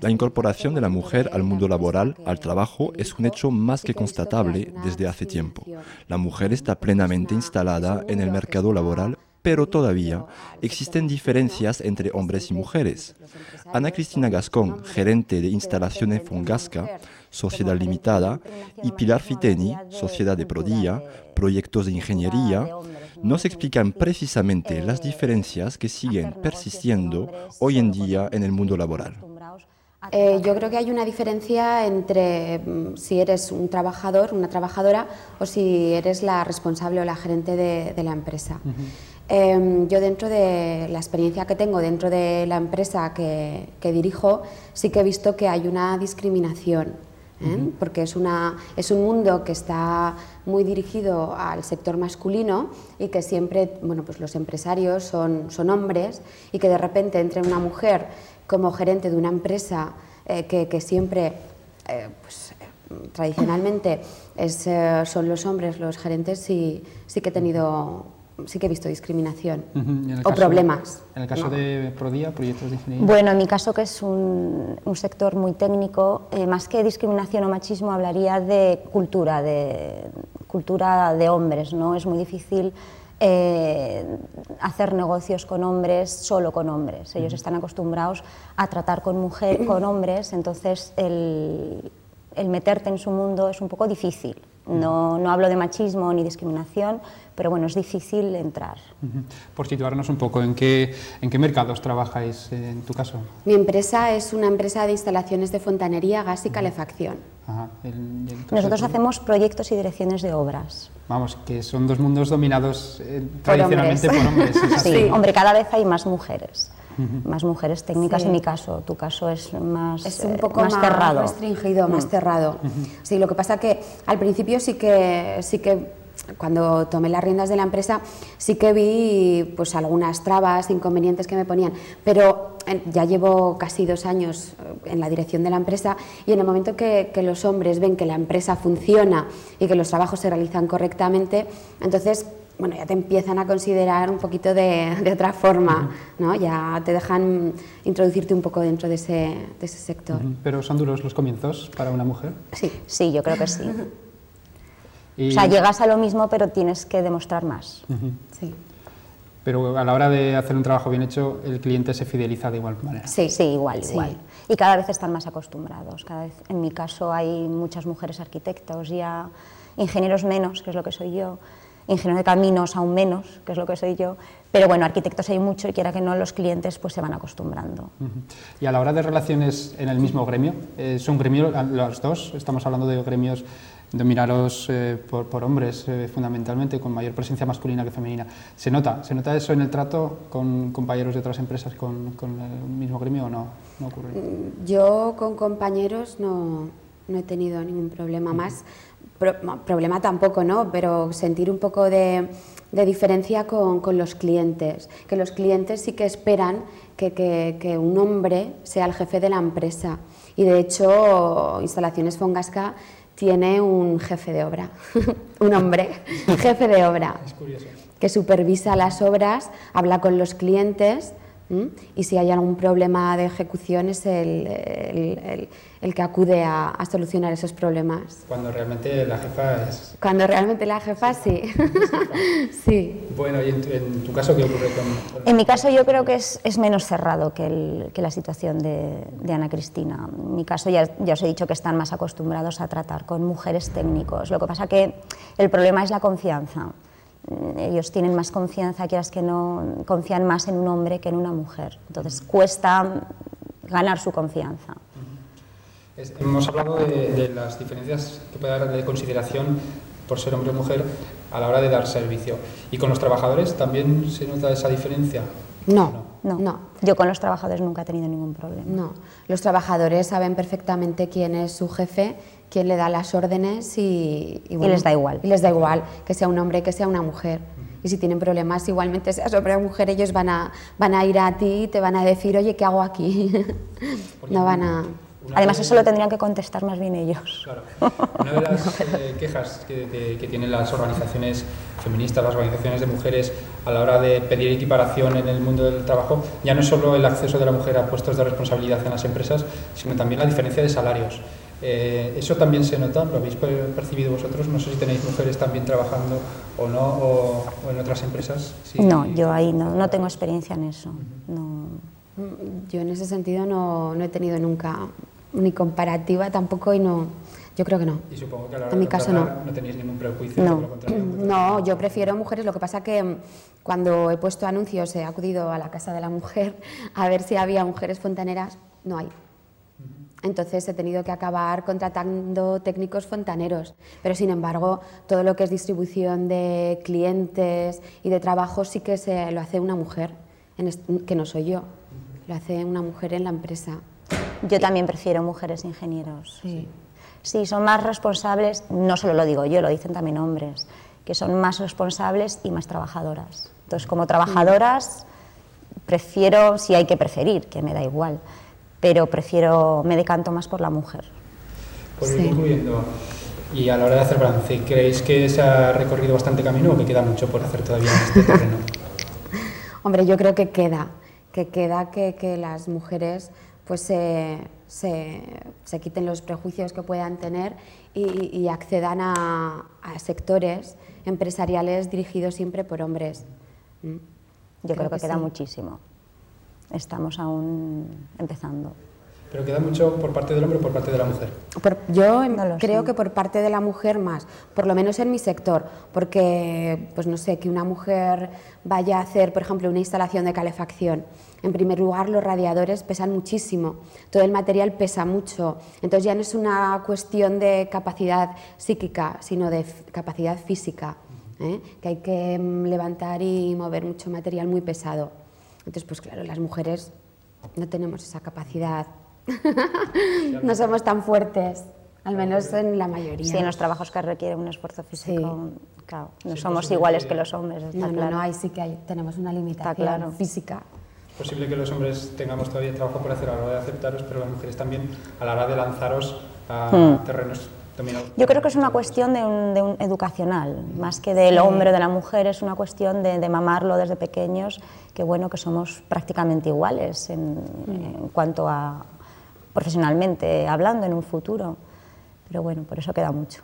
La incorporación de la mujer al mundo laboral, al trabajo, es un hecho más que constatable desde hace tiempo. La mujer está plenamente instalada en el mercado laboral, pero todavía existen diferencias entre hombres y mujeres. Ana Cristina Gascón, gerente de instalaciones Fongasca, Sociedad Limitada, y Pilar Fiteni, Sociedad de Prodía, Proyectos de Ingeniería, nos explican precisamente las diferencias que siguen persistiendo hoy en día en el mundo laboral. Eh, yo creo que hay una diferencia entre mm, si eres un trabajador, una trabajadora, o si eres la responsable o la gerente de, la empresa. Em, yo dentro de la experiencia que tengo dentro de la empresa que, dirijo, sí que he visto que hay una discriminación, ¿eh? porque es, una, es un mundo que está muy dirigido al sector masculino y que siempre, bueno, pues los empresarios son, son hombres y que de repente entre una mujer como gerente de una empresa eh, que, siempre, eh, pues, tradicionalmente, es, eh, son los hombres los gerentes, sí, sí que he tenido sí que he visto discriminación o problemas. En el caso de Prodía, proyectos de ingeniería. Bueno, en mi caso, que es un, un sector muy técnico, más que discriminación o machismo, hablaría de cultura, de cultura de hombres. ¿no? Es muy difícil eh, hacer negocios con hombres, solo con hombres. Ellos están acostumbrados a tratar con, mujer, con hombres, entonces el, meterte en su mundo es un poco difícil. No, no, hablo de machismo ni discriminación, pero bueno, es difícil entrar. Por situarnos un poco, ¿en qué, ¿en qué mercados trabajáis en tu caso? Mi empresa es una empresa de instalaciones de fontanería, gas y calefacción. Nosotros hacemos proyectos y direcciones de obras. Vamos, que son dos mundos dominados eh, tradicionalmente por hombres. sí, hombre, cada vez hay más mujeres. Más mujeres técnicas en mi caso, tu caso es más es un poco más, cerrado, más restringido, más mm. cerrado. Sí, lo que pasa que al principio sí que sí que cuando tomé las riendas de la empresa sí que vi pues algunas trabas, inconvenientes que me ponían, pero ya llevo casi dos años eh, en la dirección de la empresa y en el momento que, los hombres ven que la empresa funciona y que los trabajos se realizan correctamente, entonces bueno, ya te empiezan a considerar un poquito de, otra forma, ¿no? ya te dejan introducirte un poco dentro de ese, de ese sector. ¿Pero son duros los comienzos para una mujer? Sí, sí, yo creo que sí. O sea, llegas a lo mismo, pero tienes que demostrar más. Sí. Pero a la hora de hacer un trabajo bien hecho, el cliente se fideliza de igual manera. Sí, sí, igual, igual. Y cada vez están más acostumbrados. Cada vez, en mi caso hay muchas mujeres arquitectos, ya ingenieros menos, que es lo que soy yo, ingenieros de caminos aún menos, que es lo que soy yo, pero bueno, arquitectos hay mucho y quiera que no, los clientes pues se van acostumbrando. Y a la hora de relaciones en el mismo gremio, eh, ¿son gremios los dos? Estamos hablando de gremios dominaros eh, por, hombres eh, fundamentalmente, con mayor presencia masculina que femenina. ¿Se nota? ¿Se nota eso en el trato con compañeros de otras empresas con, el mismo gremio o no, no ocurre? Mm, yo con compañeros no, no he tenido ningún problema más. Problema tampoco, ¿no? Pero sentir un poco de, de diferencia con, con, los clientes, que los clientes sí que esperan que, que, que, un hombre sea el jefe de la empresa. Y de hecho, Instalaciones Fongasca tiene un jefe de obra, un hombre, jefe de obra, que supervisa las obras, habla con los clientes y si hay algún problema de ejecución es el, que acude a, solucionar esos problemas. Cuando realmente la jefa es... Cuando realmente la jefa sí. sí. Bueno, ¿y en tu, caso qué ocurre con, En mi caso yo creo que es, menos cerrado que, la situación de, Ana Cristina. En mi caso ya, ya os he dicho que están más acostumbrados a tratar con mujeres técnicos. Lo que pasa que el problema es la confianza. Mm, ellos tienen más confianza, quieras que no, confían más en un hombre que en una mujer. Entonces cuesta ganar su confianza. Hemos hablado de, las diferencias que puede haber de consideración por ser hombre o mujer a la hora de dar servicio. ¿Y con los trabajadores también se nota esa diferencia? No, no. no. Yo con los trabajadores nunca he tenido ningún problema. No, los trabajadores saben perfectamente quién es su jefe quien le da las órdenes y, y, les da igual. Y les da igual, que sea un hombre, que sea una mujer. Y si tienen problemas, igualmente sea hombre o mujer, ellos van a, van a ir a ti y te van a decir, oye, ¿qué hago aquí? no van a... Además, eso lo tendrían que contestar más bien ellos. Claro. Una de las eh, quejas que, que, tienen las organizaciones feministas, las organizaciones de mujeres, a la hora de pedir equiparación en el mundo del trabajo, ya no es solo el acceso de la mujer a puestos de responsabilidad en las empresas, sino también la diferencia de salarios. Eh, ¿Eso también se nota? ¿Lo habéis percibido vosotros? No sé si tenéis mujeres también trabajando o no, o, en otras empresas. No, yo ahí no, no tengo experiencia en eso. no. Yo en ese sentido no, no he tenido nunca ni comparativa tampoco y no, yo creo que no. Y supongo que a la hora en mi caso no. No tenéis ningún prejuicio. No, no, yo prefiero mujeres. Lo que pasa que mm, cuando he puesto anuncios he acudido a la casa de la mujer a ver si había mujeres fontaneras. No hay. Entonces he tenido que acabar contratando técnicos fontaneros. Pero sin embargo, todo lo que es distribución de clientes y de trabajo sí que se lo hace una mujer, que no soy yo. Lo hace una mujer en la empresa. Yo también prefiero mujeres ingenieros. Sí. sí, son más responsables, no solo lo digo yo, lo dicen también hombres, que son más responsables y más trabajadoras. Entonces, como trabajadoras, prefiero, si hay que preferir, que me da igual, pero prefiero, me decanto más por la mujer. Por ir concluyendo, y a la hora de hacer balance, ¿creéis que se ha recorrido bastante camino o que queda mucho por hacer todavía en este terreno? Hombre, yo creo que queda, que queda que, que las mujeres pues se, se, quiten los prejuicios que puedan tener y, accedan a, sectores empresariales dirigidos siempre por hombres. ¿Mm? Yo creo, que, queda muchísimo. Estamos aún empezando. ¿Pero queda mucho por parte del hombre o por parte de la mujer? yo creo que por parte de la mujer más, por lo menos en mi sector, porque, pues no sé, que una mujer vaya a hacer, por ejemplo, una instalación de calefacción en primer lugar, los radiadores pesan muchísimo, todo el material pesa mucho, entonces ya no es una cuestión de capacidad psíquica, sino de capacidad física, ¿eh? que hay que mm, levantar y mover mucho material muy pesado. Entonces, pues claro, las mujeres no tenemos esa capacidad, no somos tan fuertes. Al menos en la mayoría. Sí, en los trabajos que requieren un esfuerzo físico, claro, no somos iguales que los hombres. no, no, no, ahí sí que hay, tenemos una limitación física posible que los hombres tengamos todavía trabajo por hacer a la hora de aceptaros, pero las mujeres también a la hora de lanzaros a hmm. terrenos dominados. Yo creo que es una cuestión de un, educacional, más que del hombre o de la mujer, es una cuestión de, mamarlo desde pequeños, que bueno, que somos prácticamente iguales en, hmm. en cuanto a profesionalmente hablando en un futuro. Pero bueno, por eso queda mucho.